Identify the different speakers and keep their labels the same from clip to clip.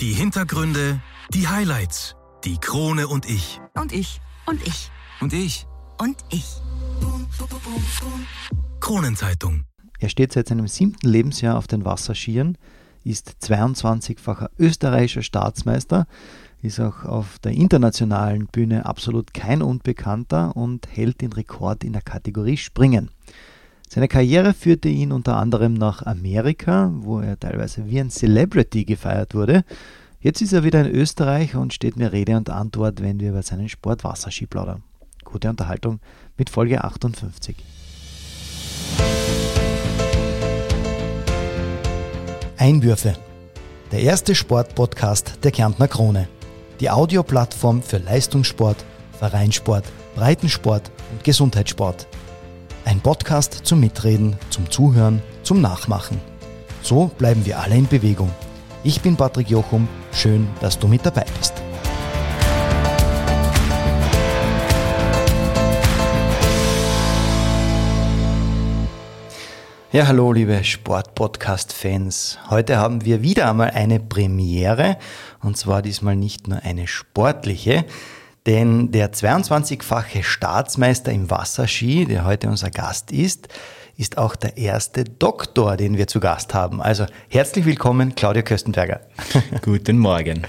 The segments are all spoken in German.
Speaker 1: Die Hintergründe, die Highlights, die Krone und ich.
Speaker 2: Und ich. Und ich.
Speaker 3: Und ich.
Speaker 2: Und ich.
Speaker 1: Kronenzeitung.
Speaker 4: Er steht seit seinem siebten Lebensjahr auf den Wasserskiern, ist 22-facher österreichischer Staatsmeister, ist auch auf der internationalen Bühne absolut kein Unbekannter und hält den Rekord in der Kategorie Springen. Seine Karriere führte ihn unter anderem nach Amerika, wo er teilweise wie ein Celebrity gefeiert wurde. Jetzt ist er wieder in Österreich und steht mir Rede und Antwort, wenn wir über seinen Sport Wasserski plaudern. Gute Unterhaltung mit Folge 58. Einwürfe. Der erste Sportpodcast der Kärntner Krone. Die Audioplattform für Leistungssport, Vereinssport, Breitensport und Gesundheitssport. Ein Podcast zum Mitreden, zum Zuhören, zum Nachmachen. So bleiben wir alle in Bewegung. Ich bin Patrick Jochum. Schön, dass du mit dabei bist. Ja, hallo liebe Sport-Podcast-Fans. Heute haben wir wieder einmal eine Premiere und zwar diesmal nicht nur eine sportliche, denn der 22-fache Staatsmeister im Wasserski, der heute unser Gast ist, ist auch der erste Doktor, den wir zu Gast haben. Also herzlich willkommen, Claudia Köstenberger.
Speaker 3: Guten Morgen.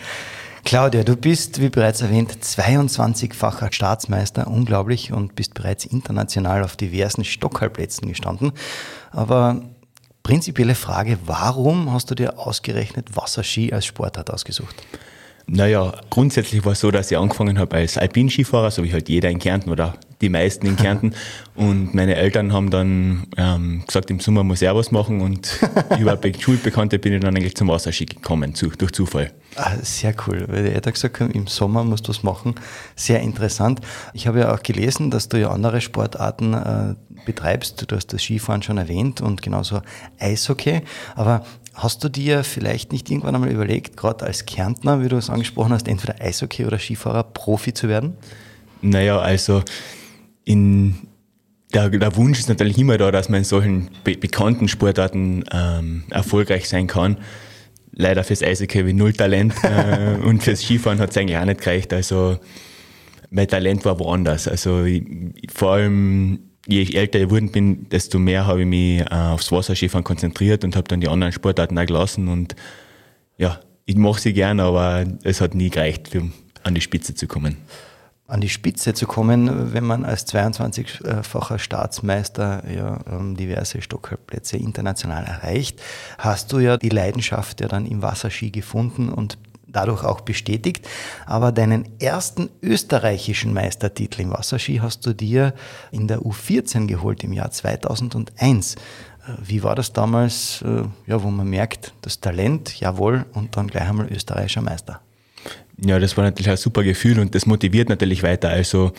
Speaker 4: Claudia, du bist, wie bereits erwähnt, 22-facher Staatsmeister, unglaublich, und bist bereits international auf diversen Stockhalbplätzen gestanden. Aber prinzipielle Frage, warum hast du dir ausgerechnet Wasserski als Sportart ausgesucht?
Speaker 3: Naja, grundsätzlich war es so, dass ich angefangen habe als Alpinskifahrer, so wie halt jeder in Kärnten oder die meisten in Kärnten. Und meine Eltern haben dann ähm, gesagt, im Sommer muss ich auch was machen. Und über Schulbekannte bin ich dann eigentlich zum Wasserski gekommen, zu, durch Zufall.
Speaker 4: Ah, sehr cool, weil die Eltern gesagt haben, im Sommer musst du was machen. Sehr interessant. Ich habe ja auch gelesen, dass du ja andere Sportarten äh, betreibst. Du hast das Skifahren schon erwähnt und genauso Eishockey. Aber Hast du dir vielleicht nicht irgendwann einmal überlegt, gerade als Kärntner, wie du es angesprochen hast, entweder Eishockey oder Skifahrer Profi zu werden?
Speaker 3: Naja, also in der, der Wunsch ist natürlich immer da, dass man in solchen be bekannten Sportarten ähm, erfolgreich sein kann. Leider fürs Eishockey habe ich null Talent äh, und fürs Skifahren hat es eigentlich auch nicht gereicht. Also mein Talent war woanders. Also ich, vor allem je älter ich geworden bin, desto mehr habe ich mich äh, aufs Wasserskifahren konzentriert und habe dann die anderen Sportarten auch gelassen. Und ja, ich mache sie gern, aber es hat nie gereicht, um an die Spitze zu kommen.
Speaker 4: An die Spitze zu kommen, wenn man als 22-facher Staatsmeister ja, ähm, diverse Stockholmplätze international erreicht, hast du ja die Leidenschaft ja dann im Wasserski gefunden und dadurch auch bestätigt. Aber deinen ersten österreichischen Meistertitel im Wasserski hast du dir in der U14 geholt im Jahr 2001. Äh, wie war das damals, äh, ja, wo man merkt, das Talent, jawohl, und dann gleich einmal österreichischer Meister?
Speaker 3: Ja, das war natürlich ein super Gefühl und das motiviert natürlich weiter. Also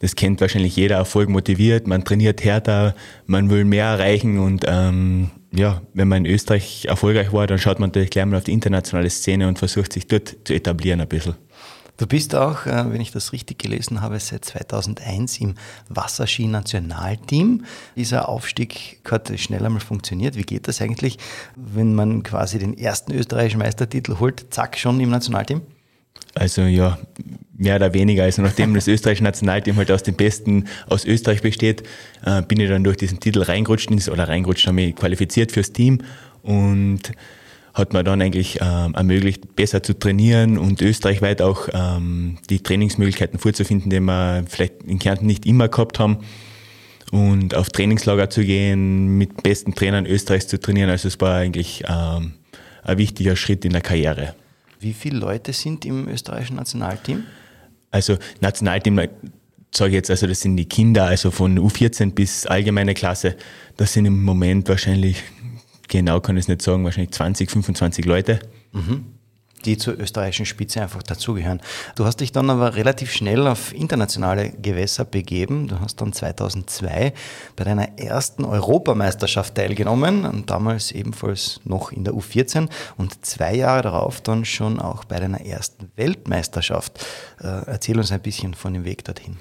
Speaker 3: das kennt wahrscheinlich jeder, Erfolg motiviert, man trainiert härter, man will mehr erreichen und ähm, ja, wenn man in Österreich erfolgreich war, dann schaut man natürlich gleich mal auf die internationale Szene und versucht sich dort zu etablieren ein bisschen.
Speaker 4: Du bist auch, äh, wenn ich das richtig gelesen habe, seit 2001 im Wasserski-Nationalteam. Dieser Aufstieg hat schnell einmal funktioniert. Wie geht das eigentlich, wenn man quasi den ersten österreichischen Meistertitel holt, zack, schon im Nationalteam?
Speaker 3: Also ja, mehr oder weniger. Also nachdem das österreichische Nationalteam halt aus den Besten aus Österreich besteht, äh, bin ich dann durch diesen Titel reingerutscht oder reingerutscht, habe mich qualifiziert fürs Team und hat mir dann eigentlich ähm, ermöglicht, besser zu trainieren und österreichweit auch ähm, die Trainingsmöglichkeiten vorzufinden, die wir vielleicht in Kärnten nicht immer gehabt haben. Und auf Trainingslager zu gehen, mit besten Trainern Österreichs zu trainieren. Also es war eigentlich ähm, ein wichtiger Schritt in der Karriere.
Speaker 4: Wie viele Leute sind im österreichischen Nationalteam?
Speaker 3: Also Nationalteam sage ich jetzt, also das sind die Kinder, also von U14 bis allgemeine Klasse. Das sind im Moment wahrscheinlich, genau kann ich es nicht sagen, wahrscheinlich 20, 25 Leute.
Speaker 4: Mhm die zur österreichischen Spitze einfach dazugehören. Du hast dich dann aber relativ schnell auf internationale Gewässer begeben. Du hast dann 2002 bei deiner ersten Europameisterschaft teilgenommen und damals ebenfalls noch in der U14 und zwei Jahre darauf dann schon auch bei deiner ersten Weltmeisterschaft. Äh, erzähl uns ein bisschen von dem Weg dorthin.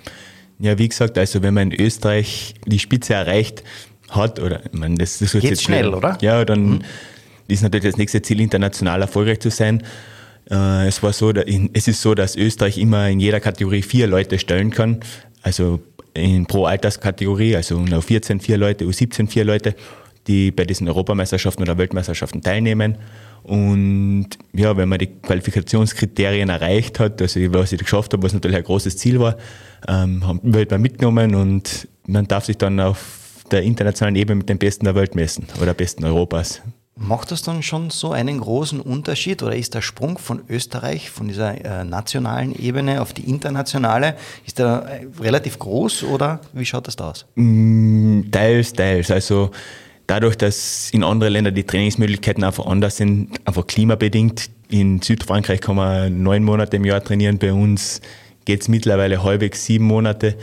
Speaker 3: Ja, wie gesagt, also wenn man in Österreich die Spitze erreicht hat, oder ich meine, das, das
Speaker 4: Geht jetzt schnell, oder?
Speaker 3: Ja, dann mhm ist natürlich das nächste Ziel, international erfolgreich zu sein. Äh, es war so, es ist so, dass Österreich immer in jeder Kategorie vier Leute stellen kann. Also in pro Alterskategorie, also U14 vier Leute, U17 vier Leute, die bei diesen Europameisterschaften oder Weltmeisterschaften teilnehmen. Und ja, wenn man die Qualifikationskriterien erreicht hat, also was ich geschafft habe, was natürlich ein großes Ziel war, ähm, wird man mitgenommen und man darf sich dann auf der internationalen Ebene mit den Besten der Welt messen oder Besten Europas.
Speaker 4: Macht das dann schon so einen großen Unterschied oder ist der Sprung von Österreich, von dieser äh, nationalen Ebene auf die internationale, ist der äh, relativ groß oder wie schaut das da aus?
Speaker 3: Mm, teils, teils. Also dadurch, dass in anderen Ländern die Trainingsmöglichkeiten einfach anders sind, einfach klimabedingt. In Südfrankreich kann man neun Monate im Jahr trainieren, bei uns geht es mittlerweile halbwegs sieben Monate.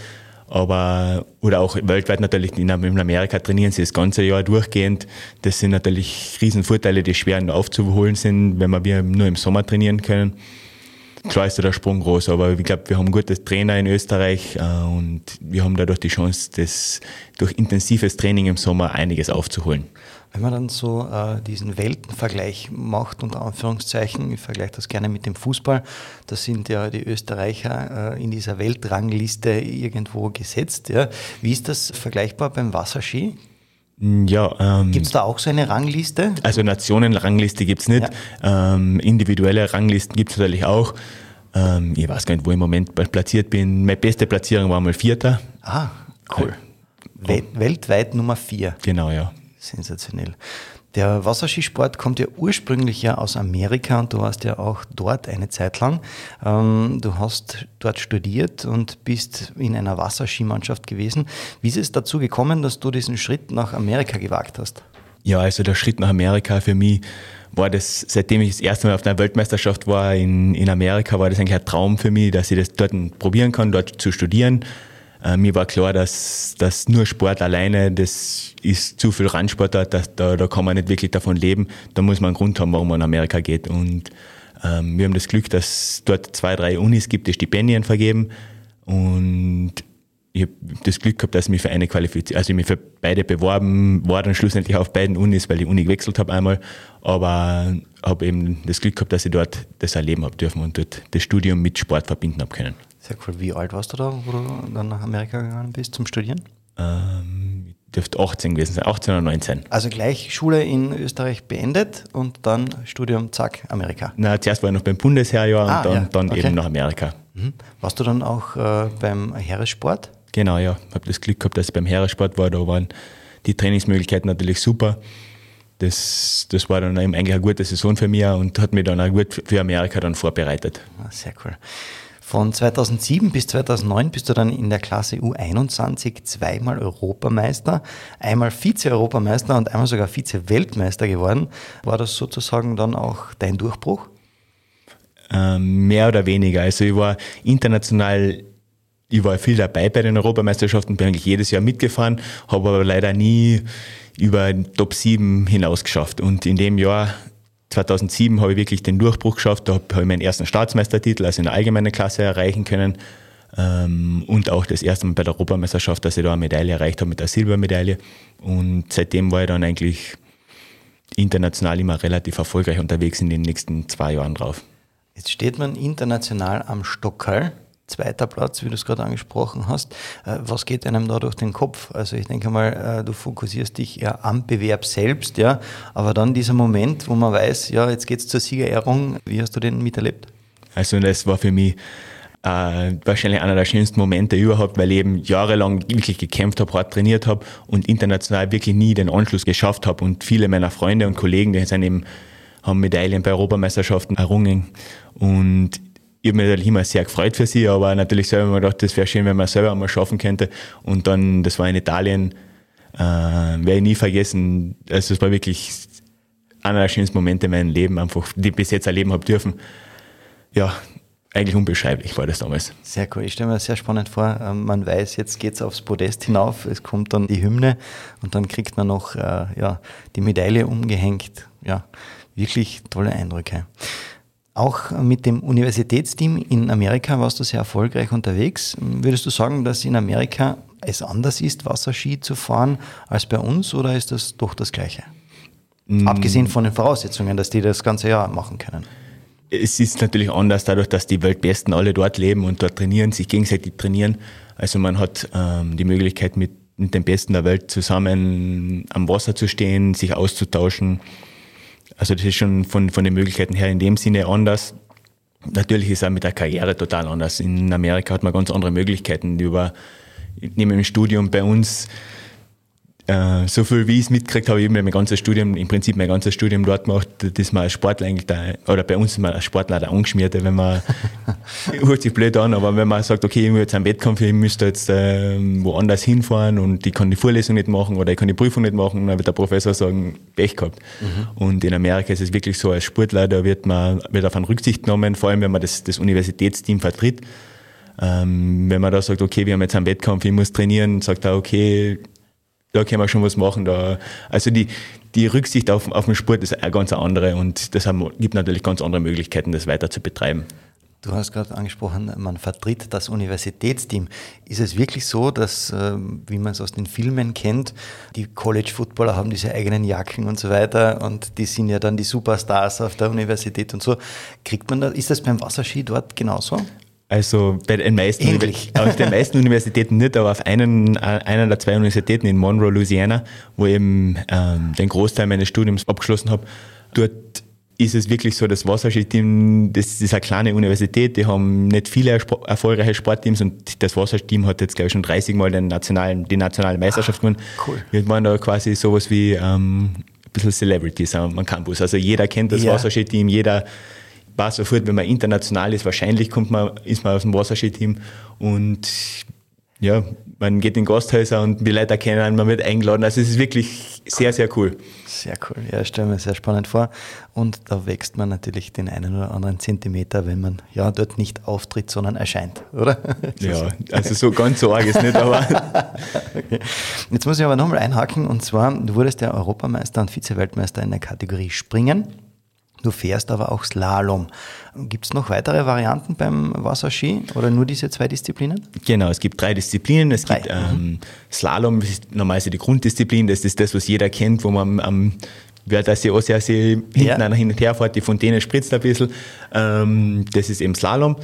Speaker 3: Aber, oder auch weltweit natürlich, in Amerika trainieren sie das ganze Jahr durchgehend. Das sind natürlich Riesenvorteile, die schwer aufzuholen sind, wenn wir nur im Sommer trainieren können. Klar ist da der Sprung groß, aber ich glaube, wir haben gute Trainer in Österreich äh, und wir haben dadurch die Chance, das durch intensives Training im Sommer einiges aufzuholen.
Speaker 4: Wenn man dann so äh, diesen Weltenvergleich macht, unter Anführungszeichen, ich vergleiche das gerne mit dem Fußball, da sind ja die Österreicher äh, in dieser Weltrangliste irgendwo gesetzt. Ja. Wie ist das vergleichbar beim Wasserski?
Speaker 3: Ja,
Speaker 4: ähm, gibt es da auch so eine Rangliste?
Speaker 3: Also Nationenrangliste gibt es nicht. Ja. Ähm, individuelle Ranglisten gibt es natürlich auch. Ähm, ich weiß gar nicht, wo ich im Moment platziert bin. Meine beste Platzierung war mal Vierter.
Speaker 4: Ah, cool. Äh, weltweit Nummer vier.
Speaker 3: Genau, ja.
Speaker 4: Sensationell. Der Wasserskisport kommt ja ursprünglich ja aus Amerika und du warst ja auch dort eine Zeit lang. Ähm, du hast dort studiert und bist in einer Wasserskimannschaft gewesen. Wie ist es dazu gekommen, dass du diesen Schritt nach Amerika gewagt hast?
Speaker 3: Ja, also der Schritt nach Amerika für mich war das, seitdem ich das erste Mal auf einer Weltmeisterschaft war in, in Amerika, war das eigentlich ein Traum für mich, dass ich das dort probieren kann, dort zu studieren äh, mir war klar, dass, dass nur Sport alleine, das ist zu viel Randsport, da, da, da kann man nicht wirklich davon leben. Da muss man einen Grund haben, warum man nach Amerika geht. Und ähm, wir haben das Glück, dass dort zwei, drei Unis gibt, die Stipendien vergeben. Und ich habe das Glück gehabt, dass ich mich für eine qualifiziert, also ich mich für beide beworben, war dann schlussendlich auf beiden Unis, weil ich Uni gewechselt habe einmal, aber habe eben das Glück gehabt, dass ich dort das erleben habe dürfen und dort das Studium mit Sport verbinden habe können.
Speaker 4: Sehr cool. Wie alt warst du da, wo du dann nach Amerika gegangen bist zum Studieren?
Speaker 3: Ähm, ich dürfte 18 gewesen sein, 18 oder 19.
Speaker 4: Also gleich Schule in Österreich beendet und dann Studium, zack, Amerika.
Speaker 3: Na, zuerst war ich noch beim Bundesheerjahr ah, und dann, ja. dann okay. eben nach Amerika.
Speaker 4: Mhm. Warst du dann auch äh, beim Heeressport?
Speaker 3: Genau, ja. Ich habe das Glück gehabt, dass ich beim Heeressport war. Da waren die Trainingsmöglichkeiten natürlich super. Das, das war dann eigentlich eine gute Saison für mich und hat mich dann auch gut für Amerika dann vorbereitet.
Speaker 4: Ah, sehr cool. Von 2007 bis 2009 bist du dann in der Klasse U21 zweimal Europameister, einmal Vize-Europameister und einmal sogar Vize-Weltmeister geworden. War das sozusagen dann auch dein Durchbruch?
Speaker 3: Ähm, mehr oder weniger. Also ich war international ich war viel dabei bei den Europameisterschaften, bin eigentlich jedes Jahr mitgefahren, habe aber leider nie über Top 7 hinaus geschafft. Und in dem Jahr 2007 habe ich wirklich den Durchbruch geschafft. Da habe ich meinen ersten Staatsmeistertitel, also in der allgemeinen Klasse, erreichen können. Ähm, und auch das erste Mal bei der Europameisterschaft, dass ich da eine Medaille erreicht habe mit der Silbermedaille. Und seitdem war ich dann eigentlich international immer relativ erfolgreich unterwegs in den nächsten zwei Jahren drauf.
Speaker 4: Jetzt steht man international am Stockerl zweiter Platz, wie du es gerade angesprochen hast. Äh, was geht einem da durch den Kopf? Also ich denke mal, äh, du fokussierst dich eher am Bewerb selbst, ja, aber dann dieser Moment, wo man weiß, ja, jetzt geht es zur Siegerehrung, wie hast du den miterlebt?
Speaker 3: Also das war für mich äh, wahrscheinlich einer der schönsten Momente überhaupt, weil ich eben jahrelang wirklich gekämpft habe, hart trainiert habe und international wirklich nie den Anschluss geschafft habe und viele meiner Freunde und Kollegen, die sind eben haben Medaillen bei Europameisterschaften errungen und ich habe mich natürlich immer sehr gefreut für sie, aber natürlich selber mir gedacht, das wäre schön, wenn man selber mal schaffen könnte. Und dann, das war in Italien, äh, werde ich nie vergessen. Also es war wirklich einer der schönsten Momente in meinem Leben, einfach, die ich bis jetzt erleben habe dürfen. Ja, eigentlich unbeschreiblich war das damals.
Speaker 4: Sehr cool. Ich stelle mir das sehr spannend vor. Ähm, man weiß, jetzt geht es aufs Podest hinauf, es kommt dann die Hymne und dann kriegt man noch äh, ja, die Medaille umgehängt. Ja, wirklich tolle Eindrücke. Auch mit dem Universitätsteam in Amerika warst du sehr erfolgreich unterwegs. Würdest du sagen, dass in Amerika es anders ist, Wasserski zu fahren als bei uns oder ist das doch das Gleiche? Mm. Abgesehen von den Voraussetzungen, dass die das ganze Jahr machen können.
Speaker 3: Es ist natürlich anders dadurch, dass die Weltbesten alle dort leben und dort trainieren, sich gegenseitig trainieren. Also man hat ähm, die Möglichkeit, mit, mit den Besten der Welt zusammen am Wasser zu stehen, sich auszutauschen. Also das ist schon von, von den Möglichkeiten her in dem Sinne anders. Natürlich ist es auch mit der Karriere total anders. In Amerika hat man ganz andere Möglichkeiten. Über, neben dem Studium bei uns äh, so viel wie ich es mitgekriegt habe, ich habe mein ganzes Studium, im Prinzip mein ganzes Studium dort gemacht, dass man als Sportler eigentlich da, oder bei uns ist man als Sportler der Angeschmierte, wenn man, hört sich blöd an, aber wenn man sagt, okay, ich will jetzt einen Wettkampf, ich müsste jetzt äh, woanders hinfahren und ich kann die Vorlesung nicht machen oder ich kann die Prüfung nicht machen, dann wird der Professor sagen, Pech gehabt. Mhm. Und in Amerika ist es wirklich so, als Sportler, da wird man, wird auf einen Rücksicht genommen, vor allem wenn man das, das Universitätsteam vertritt. Ähm, wenn man da sagt, okay, wir haben jetzt einen Wettkampf, ich muss trainieren, sagt er, okay, da können wir schon was machen. Da, also die, die Rücksicht auf, auf den Sport ist eine ganz andere und das haben, gibt natürlich ganz andere Möglichkeiten, das weiter zu betreiben.
Speaker 4: Du hast gerade angesprochen, man vertritt das Universitätsteam. Ist es wirklich so, dass, ähm, wie man es aus den Filmen kennt, die College-Footballer haben diese eigenen Jacken und so weiter und die sind ja dann die Superstars auf der Universität und so. Kriegt man da, ist das beim Wasserski dort genauso?
Speaker 3: Also bei den meisten, auf den meisten Universitäten nicht, aber auf einen, einer der zwei Universitäten in Monroe, Louisiana, wo ich eben ähm, den Großteil meines Studiums abgeschlossen habe, dort ist es wirklich so, das Wasserski-Team, das ist eine kleine Universität, die haben nicht viele erfolgreiche Sportteams und das Wasserski-Team hat jetzt, glaube ich, schon 30 Mal den nationalen, die nationale Meisterschaft gewonnen. Ah, cool. Wir waren da quasi sowas wie ähm, ein bisschen Celebrities am Campus. Also jeder kennt das ja. Wasserski-Team, jeder weiß sofort, wenn man international ist, wahrscheinlich kommt man, ist man aus dem Wasserski-Team und ja, man geht in Gasthäuser und die Leute kennen, man wird eingeladen. Also es ist wirklich sehr, sehr cool.
Speaker 4: Sehr cool. Ja, ich stelle mir sehr spannend vor. Und da wächst man natürlich den einen oder anderen Zentimeter, wenn man ja dort nicht auftritt, sondern erscheint, oder?
Speaker 3: Ja, also so ganz so arg ist nicht, aber.
Speaker 4: okay. Jetzt muss ich aber nochmal einhaken und zwar, du wurdest ja Europameister und Vize-Weltmeister in der Kategorie Springen. Du fährst aber auch Slalom. Gibt es noch weitere Varianten beim Wasserski oder nur diese zwei Disziplinen?
Speaker 3: Genau, es gibt drei Disziplinen. Es drei. gibt ähm, Slalom, das ist normalerweise die Grunddisziplin, das ist das, was jeder kennt, wo man am Wörthersee, Ossersee hinten ja. einer hin und her fährt, die Fontäne spritzt ein bisschen. Ähm, das ist eben Slalom.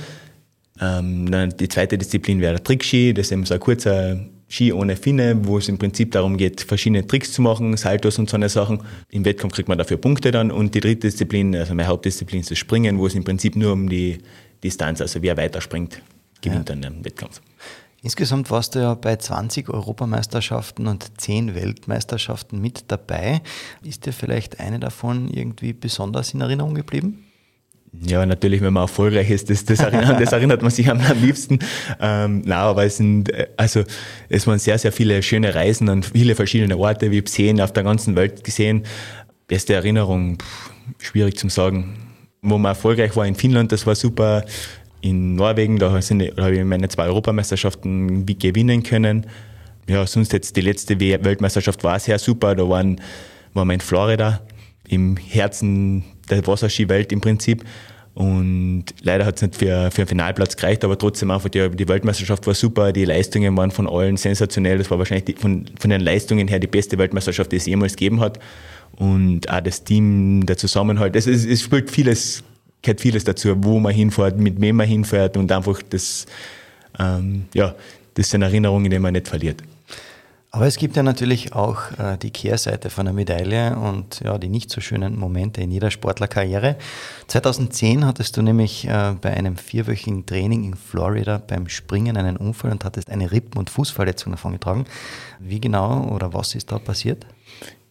Speaker 3: Ähm, die zweite Disziplin wäre der Trickski, das ist eben so ein kurzer Ski ohne Finne, wo es im Prinzip darum geht, verschiedene Tricks zu machen, Saltos und so eine Sachen. Im Wettkampf kriegt man dafür Punkte dann. Und die dritte Disziplin, also meine Hauptdisziplin ist das Springen, wo es im Prinzip nur um die Distanz, also wer weiter springt, gewinnt ja. dann im Wettkampf.
Speaker 4: Insgesamt warst du ja bei 20 Europameisterschaften und 10 Weltmeisterschaften mit dabei. Ist dir vielleicht eine davon irgendwie besonders in Erinnerung geblieben?
Speaker 3: Ja, natürlich, wenn man erfolgreich ist, das, das, erinnert, das erinnert man sich am, am liebsten. Ähm, na, aber es sind, äh, also, es waren sehr, sehr viele schöne Reisen an viele verschiedene Orte, wie ich gesehen, auf der ganzen Welt gesehen. Beste Erinnerung, pff, schwierig zu sagen. Wo man erfolgreich war in Finnland, das war super. In Norwegen, da, da habe ich meine zwei Europameisterschaften gewinnen können. Ja, sonst jetzt die letzte Weltmeisterschaft war sehr super. Da waren, waren wir in Florida, im Herzen der Wasserskiwelt im Prinzip. Und leider hat es nicht für, für einen Finalplatz gereicht, aber trotzdem einfach die, die Weltmeisterschaft war super, die Leistungen waren von allen sensationell. Das war wahrscheinlich die, von, von den Leistungen her die beste Weltmeisterschaft, die es jemals gegeben hat. Und auch das Team, der Zusammenhalt, es, es, es spielt vieles, gehört vieles dazu, wo man hinfährt, mit wem man hinfährt und einfach das, ähm, ja, das sind Erinnerungen, die man nicht verliert.
Speaker 4: Aber es gibt ja natürlich auch äh, die Kehrseite von der Medaille und ja, die nicht so schönen Momente in jeder Sportlerkarriere. 2010 hattest du nämlich äh, bei einem vierwöchigen Training in Florida beim Springen einen Unfall und hattest eine Rippen- und Fußverletzung davongetragen. Wie genau oder was ist da passiert?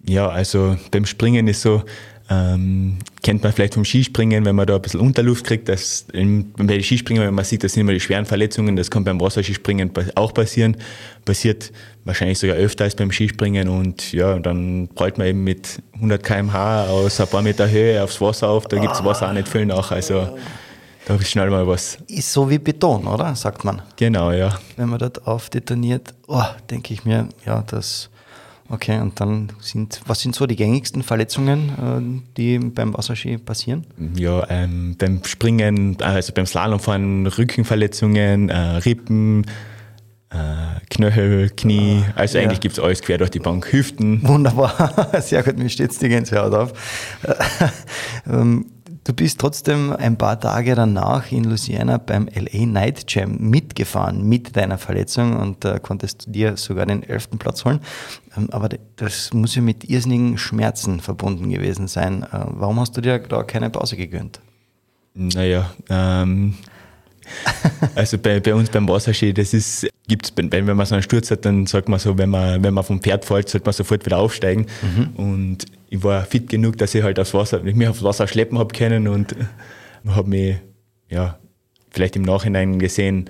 Speaker 3: Ja, also beim Springen ist so, ähm, kennt man vielleicht vom Skispringen, wenn man da ein bisschen Unterluft kriegt, dass bei Skispringen, wenn man sieht, das sind immer die schweren Verletzungen, das kann beim Wasserskispringen auch passieren. Passiert wahrscheinlich sogar öfter als beim Skispringen und ja, dann prallt man eben mit 100 km/h aus ein paar Meter Höhe aufs Wasser auf, da gibt es Wasser auch nicht viel nach, also da ist schnell mal was.
Speaker 4: Ist so wie Beton, oder? Sagt man.
Speaker 3: Genau, ja.
Speaker 4: Wenn man dort aufdetoniert, oh, denke ich mir, ja, das Okay, und dann sind, was sind so die gängigsten Verletzungen, äh, die beim Wasserski passieren?
Speaker 3: Ja, ähm, beim Springen, also beim Slalomfahren, Rückenverletzungen, äh, Rippen, äh, Knöchel, Knie, ah, also ja. eigentlich gibt es alles quer durch die Bank, Hüften.
Speaker 4: Wunderbar, sehr gut, mir steht die Gänsehaut auf. ähm, Du bist trotzdem ein paar Tage danach in Louisiana beim LA Night Jam mitgefahren mit deiner Verletzung und äh, konntest dir sogar den elften Platz holen. Ähm, aber das muss ja mit irrsinnigen Schmerzen verbunden gewesen sein. Äh, warum hast du dir da keine Pause gegönnt?
Speaker 3: Naja, ähm, also bei, bei uns beim Wasserski, das ist, gibt's, wenn, wenn man so einen Sturz hat, dann sagt man so, wenn man, wenn man vom Pferd fällt, sollte man sofort wieder aufsteigen. Mhm. Und ich war fit genug, dass ich halt aufs Wasser, mich aufs Wasser schleppen habe können und habe mich, ja, vielleicht im Nachhinein gesehen,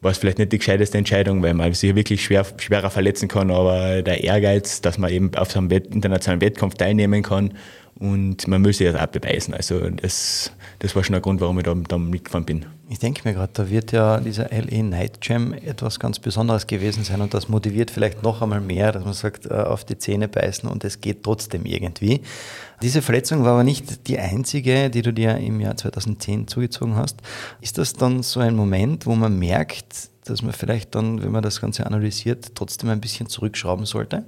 Speaker 3: war es vielleicht nicht die gescheiteste Entscheidung, weil man sich wirklich schwer, schwerer verletzen kann, aber der Ehrgeiz, dass man eben auf so einem internationalen Wettkampf teilnehmen kann und man muss sich das auch beweisen. Also das, das war schon ein Grund, warum ich da, da mitgefahren bin.
Speaker 4: Ich denke mir gerade, da wird ja dieser LA Night Jam etwas ganz Besonderes gewesen sein und das motiviert vielleicht noch einmal mehr, dass man sagt, äh, auf die Zähne beißen und es geht trotzdem irgendwie. Diese Verletzung war aber nicht die einzige, die du dir im Jahr 2010 zugezogen hast. Ist das dann so ein Moment, wo man merkt, dass man vielleicht dann, wenn man das Ganze analysiert, trotzdem ein bisschen zurückschrauben sollte?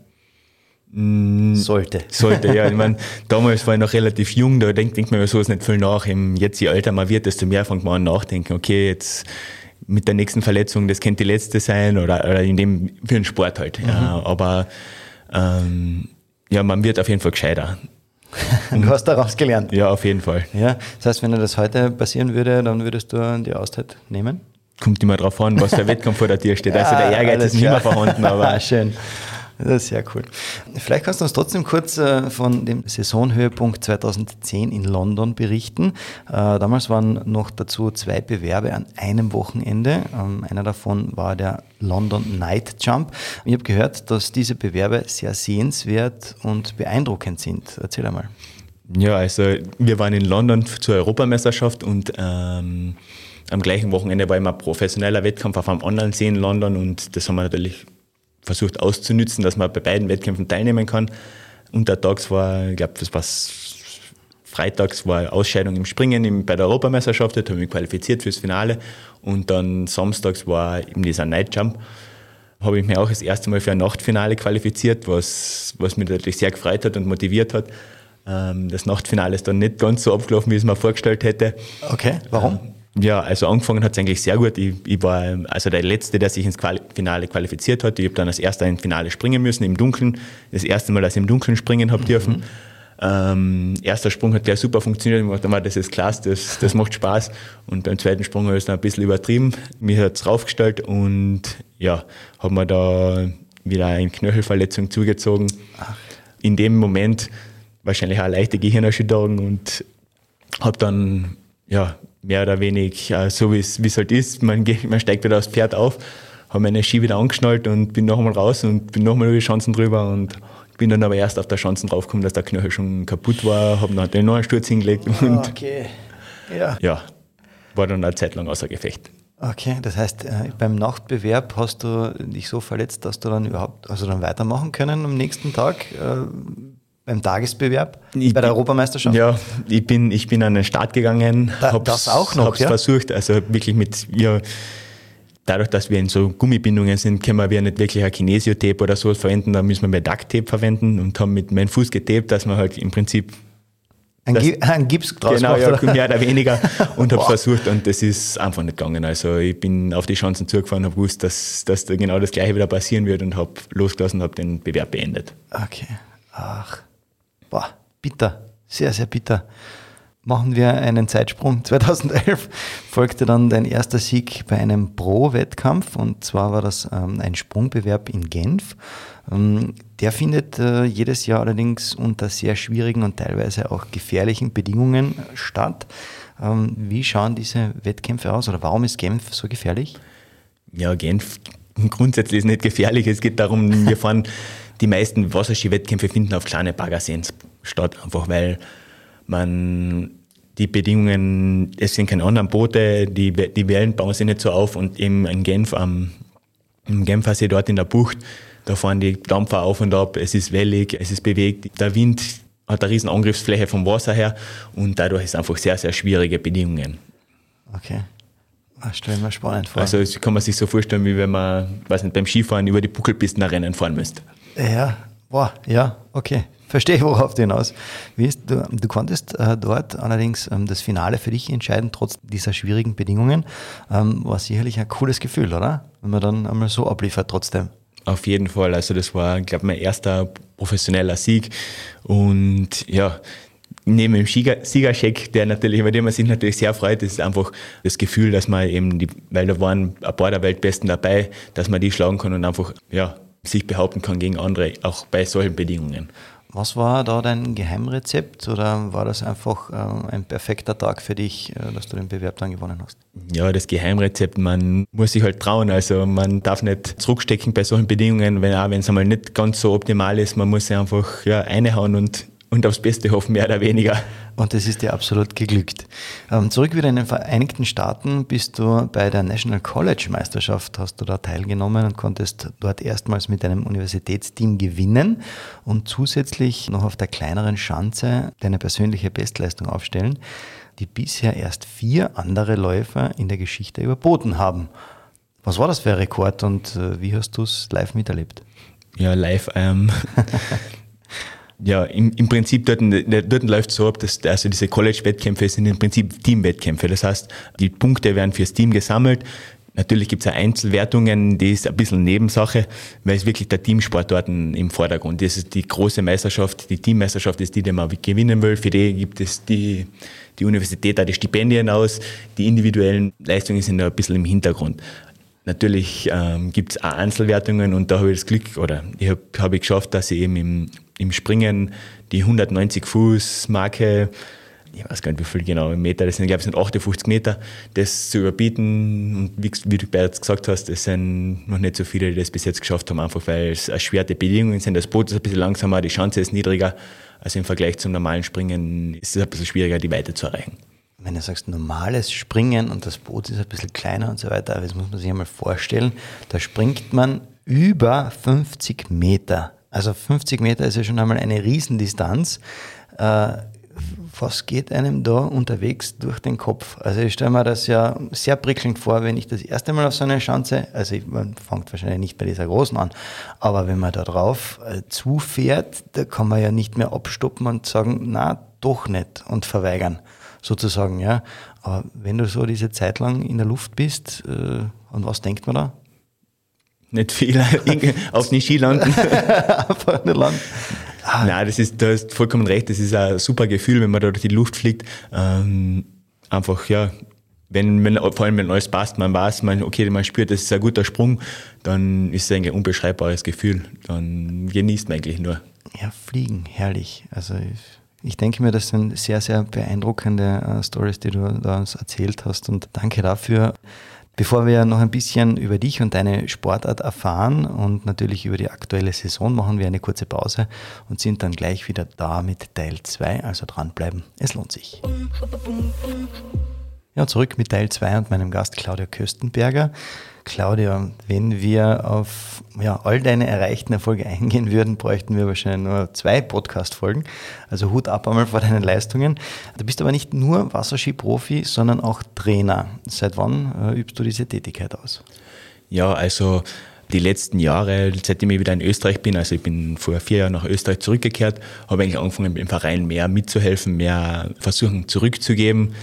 Speaker 3: Mm, sollte. Sollte, ja. Ich meine, damals war ich noch relativ jung, da denkt, denkt man über sowas nicht viel nach. Jetzt, je älter man wird, desto mehr fängt man an nachdenken, okay, jetzt mit der nächsten Verletzung, das könnte die letzte sein oder, oder in dem, für den Sport halt. Mhm. Ja, aber ähm, ja, man wird auf jeden Fall gescheiter.
Speaker 4: du hast daraus gelernt.
Speaker 3: Ja, auf jeden Fall.
Speaker 4: Ja, das heißt, wenn dir das heute passieren würde, dann würdest du die Auszeit nehmen?
Speaker 3: Kommt immer drauf an, was für Wettkampf vor der Tür steht. Also also der Ehrgeiz ist nicht mehr vorhanden, aber.
Speaker 4: Schön. Das ist sehr cool. Vielleicht kannst du uns trotzdem kurz äh, von dem Saisonhöhepunkt 2010 in London berichten. Äh, damals waren noch dazu zwei Bewerbe an einem Wochenende. Ähm, einer davon war der London Night Jump. Ich habe gehört, dass diese Bewerbe sehr sehenswert und beeindruckend sind. Erzähl einmal.
Speaker 3: Ja, also wir waren in London zur Europameisterschaft und ähm, am gleichen Wochenende war immer professioneller Wettkampf auf einem Online-See in London und das haben wir natürlich versucht auszunützen, dass man bei beiden Wettkämpfen teilnehmen kann. Untertags war, ich glaube, das war freitags war Ausscheidung im Springen bei der Europameisterschaft, da habe ich mich qualifiziert fürs Finale und dann samstags war eben dieser Night Jump. Habe ich mich auch das erste Mal für ein Nachtfinale qualifiziert, was, was mich natürlich sehr gefreut hat und motiviert hat. Ähm, das Nachtfinale ist dann nicht ganz so abgelaufen, wie ich es mir vorgestellt hätte.
Speaker 4: Okay, warum?
Speaker 3: Ja, also angefangen hat es eigentlich sehr gut. Ich, ich, war also der Letzte, der sich ins Quali Finale qualifiziert hat. Ich habe dann als Erster ins Finale springen müssen, im Dunkeln. Das erste Mal, dass ich im Dunkeln springen habe mhm. dürfen. Ähm, erster Sprung hat gleich super funktioniert. Ich dachte, das ist klasse, das, das macht Spaß. Und beim zweiten Sprung habe ich es dann ein bisschen übertrieben. Mir hat es raufgestellt und ja, habe mir da wieder eine Knöchelverletzung zugezogen. In dem Moment wahrscheinlich auch eine leichte Gehirnerschütterung und habe dann ja, mehr oder weniger, so wie es halt ist. Man, man steigt wieder aufs Pferd auf, habe meine Ski wieder angeschnallt und bin nochmal raus und bin nochmal über die Chancen drüber und bin dann aber erst auf der Chancen draufgekommen, dass der Knöchel schon kaputt war, habe dann den neuen Sturz hingelegt
Speaker 4: ah, und okay. ja.
Speaker 3: ja, war dann eine Zeit lang außer Gefecht.
Speaker 4: Okay, das heißt, äh, beim Nachtbewerb hast du dich so verletzt, dass du dann überhaupt, also dann weitermachen können am nächsten Tag? Äh, beim Tagesbewerb ich, bei der Europameisterschaft?
Speaker 3: Ja, ich bin, ich bin an den Start gegangen,
Speaker 4: da, hab's, das auch noch,
Speaker 3: hab's ja? versucht, also wirklich mit, ja, dadurch, dass wir in so Gummibindungen sind, können wir nicht wirklich ein Kinesiotape oder so verwenden, da müssen wir mehr Ducktape verwenden und haben mit meinem Fuß getaped, dass man halt im Prinzip
Speaker 4: ein, das, ein Gips draus
Speaker 3: Genau, ja, mehr oder weniger. Und habe versucht und das ist einfach nicht gegangen. Also ich bin auf die Chancen zugefahren, habe gewusst, dass, dass da genau das Gleiche wieder passieren wird und habe losgelassen und habe den Bewerb beendet.
Speaker 4: Okay. Ach. Boah, bitter, sehr, sehr bitter. Machen wir einen Zeitsprung. 2011 folgte dann dein erster Sieg bei einem Pro-Wettkampf und zwar war das ähm, ein Sprungbewerb in Genf. Ähm, der findet äh, jedes Jahr allerdings unter sehr schwierigen und teilweise auch gefährlichen Bedingungen statt. Ähm, wie schauen diese Wettkämpfe aus oder warum ist Genf so gefährlich?
Speaker 3: Ja, Genf grundsätzlich ist nicht gefährlich. Es geht darum, wir fahren die meisten Wasserski-Wettkämpfe finden auf kleine Baggerseen statt, einfach weil man die Bedingungen, es sind keine anderen Boote, die, die Wellen bauen sich nicht so auf und eben in Genf am im Genfer See dort in der Bucht, da fahren die Dampfer auf und ab, es ist wellig, es ist bewegt, der Wind hat eine riesen Angriffsfläche vom Wasser her und dadurch ist es einfach sehr, sehr schwierige Bedingungen.
Speaker 4: Okay. Das ah, stellen wir spannend vor.
Speaker 3: Also das kann man sich so vorstellen, wie wenn man, weiß nicht, beim Skifahren über die Buckelpisten ein Rennen fahren müsste.
Speaker 4: Ja, Boah, ja, okay. Verstehe, worauf du hinaus willst. Du, du konntest äh, dort allerdings ähm, das Finale für dich entscheiden, trotz dieser schwierigen Bedingungen. Ähm, war sicherlich ein cooles Gefühl, oder? Wenn man dann einmal so abliefert trotzdem.
Speaker 3: Auf jeden Fall. Also das war, glaube ich, mein erster professioneller Sieg. Und ja, neben dem Siegercheck, der natürlich, über den man sich natürlich sehr freut, ist einfach das Gefühl, dass man eben, die, weil da waren ein paar der Weltbesten dabei, dass man die schlagen kann und einfach ja, sich behaupten kann gegen andere, auch bei solchen Bedingungen.
Speaker 4: Was war da dein Geheimrezept oder war das einfach äh, ein perfekter Tag für dich, äh, dass du den Bewerb dann gewonnen hast?
Speaker 3: Ja, das Geheimrezept, man muss sich halt trauen. Also man darf nicht zurückstecken bei solchen Bedingungen, wenn auch wenn es einmal nicht ganz so optimal ist, man muss sich einfach ja, reinhauen und und aufs Beste hoffen, mehr oder weniger.
Speaker 4: Und das ist dir absolut geglückt. Ähm, zurück wieder in den Vereinigten Staaten bist du bei der National College Meisterschaft, hast du da teilgenommen und konntest dort erstmals mit deinem Universitätsteam gewinnen und zusätzlich noch auf der kleineren Schanze deine persönliche Bestleistung aufstellen, die bisher erst vier andere Läufer in der Geschichte überboten haben. Was war das für ein Rekord und äh, wie hast du es live miterlebt?
Speaker 3: Ja, live. Ähm, ja, im, im Prinzip dort, dort läuft es so ab, dass also diese College-Wettkämpfe sind im Prinzip Team-Wettkämpfe. Das heißt, die Punkte werden fürs Team gesammelt. Natürlich gibt es Einzelwertungen, die ist ein bisschen Nebensache, weil es wirklich der Teamsport dort im Vordergrund ist. Das ist die große Meisterschaft, die Teammeisterschaft ist die, die man gewinnen will. Für die gibt es die, die Universität auch die Stipendien aus. Die individuellen Leistungen sind da ein bisschen im Hintergrund. Natürlich ähm, gibt es Einzelwertungen und da habe ich das Glück, oder ich habe hab ich geschafft, dass ich eben im, im Springen die 190 Fuß Marke, ich weiß gar nicht, wie viel genau im Meter, das sind, ich glaube, es sind 58 Meter, das zu überbieten. Und wie, wie du bereits gesagt hast, es sind noch nicht so viele, die das bis jetzt geschafft haben, einfach weil es erschwerte Bedingungen sind. Das Boot ist ein bisschen langsamer, die Chance ist niedriger. Also im Vergleich zum normalen Springen ist es ein bisschen schwieriger, die Weite zu erreichen
Speaker 4: wenn du sagst normales Springen und das Boot ist ein bisschen kleiner und so weiter, das muss man sich einmal vorstellen, da springt man über 50 Meter. Also 50 Meter ist ja schon einmal eine Riesendistanz. Äh, was geht einem da unterwegs durch den Kopf? Also ich stelle mir das ja sehr prickelnd vor, wenn ich das erste Mal auf so eine Schanze, also man fängt wahrscheinlich nicht bei dieser großen an, aber wenn man da drauf äh, zufährt, da kann man ja nicht mehr abstoppen und sagen, na, doch nicht und verweigern sozusagen, ja. Aber wenn du so diese Zeit lang in der Luft bist, äh, an was denkt man da?
Speaker 3: Nicht viel, auf den Ski landen.
Speaker 4: Einfach nicht landen.
Speaker 3: Ah. Nein, das ist, du hast vollkommen recht, das ist ein super Gefühl, wenn man da durch die Luft fliegt. Ähm, einfach, ja, wenn, wenn, vor allem wenn alles passt, man weiß, man, okay, man spürt, das ist ein guter Sprung, dann ist es eigentlich ein unbeschreibbares Gefühl. Dann genießt man eigentlich nur.
Speaker 4: Ja, fliegen, herrlich. Also ich ich denke mir, das sind sehr, sehr beeindruckende äh, Stories, die du da uns erzählt hast und danke dafür. Bevor wir noch ein bisschen über dich und deine Sportart erfahren und natürlich über die aktuelle Saison, machen wir eine kurze Pause und sind dann gleich wieder da mit Teil 2. Also dranbleiben, es lohnt sich. Ja, zurück mit Teil 2 und meinem Gast Claudia Köstenberger. Claudia, wenn wir auf ja, all deine erreichten Erfolge eingehen würden, bräuchten wir wahrscheinlich nur zwei Podcast-Folgen. Also Hut ab einmal vor deinen Leistungen. Du bist aber nicht nur Wasserski-Profi, sondern auch Trainer. Seit wann äh, übst du diese Tätigkeit aus?
Speaker 3: Ja, also die letzten Jahre, seitdem ich wieder in Österreich bin, also ich bin vor vier Jahren nach Österreich zurückgekehrt, habe eigentlich angefangen im Verein mehr mitzuhelfen, mehr versuchen zurückzugeben,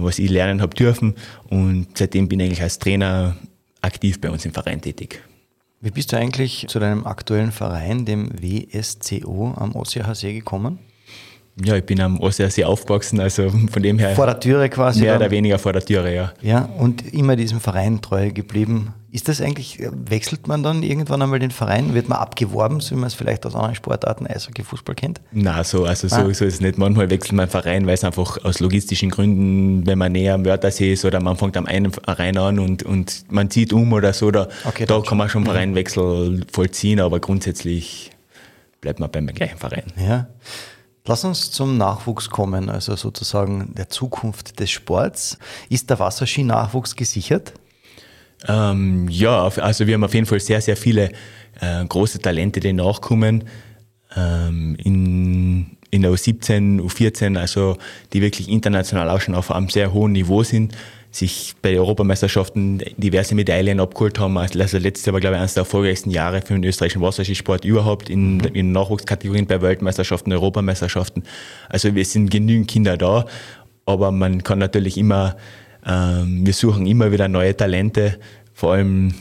Speaker 3: was ich lernen habe dürfen. Und seitdem bin ich eigentlich als Trainer aktiv bei uns im Verein tätig.
Speaker 4: Wie bist du eigentlich zu deinem aktuellen Verein, dem WSCO am Ossiacher gekommen?
Speaker 3: Ja, ich bin am Ossersee aufgewachsen, also von dem her.
Speaker 4: Vor der Türe quasi?
Speaker 3: Mehr oder weniger vor der Türe, ja.
Speaker 4: Ja, und immer diesem Verein treu geblieben. Ist das eigentlich, wechselt man dann irgendwann einmal den Verein? Wird man abgeworben, so wie man es vielleicht aus anderen Sportarten, Eishockey, Fußball kennt?
Speaker 3: Na, so, also so, ah. so ist es nicht. Manchmal wechselt man Verein, weil es einfach aus logistischen Gründen, wenn man näher am Wörthersee ist oder man fängt am einen Verein an und, und man zieht um oder so, da, okay, da kann man schon einen Vereinwechsel vollziehen, aber grundsätzlich bleibt man beim gleichen Verein.
Speaker 4: Ja. Lass uns zum Nachwuchs kommen, also sozusagen der Zukunft des Sports. Ist der Wasserski-Nachwuchs gesichert?
Speaker 3: Ähm, ja, also wir haben auf jeden Fall sehr, sehr viele äh, große Talente, die nachkommen. Ähm, in, in der U17, U14, also die wirklich international auch schon auf einem sehr hohen Niveau sind. sich bei Europameisterschaften diverse Medaillen abgeholt haben. Also letztes Jahr war, glaube ich, eines der erfolgreichsten Jahre für den österreichischen Wasserskisport überhaupt in, in Nachwuchskategorien bei Weltmeisterschaften, Europameisterschaften. Also wir sind genügend Kinder da, aber man kann natürlich immer, wir suchen immer wieder neue Talente, vor allem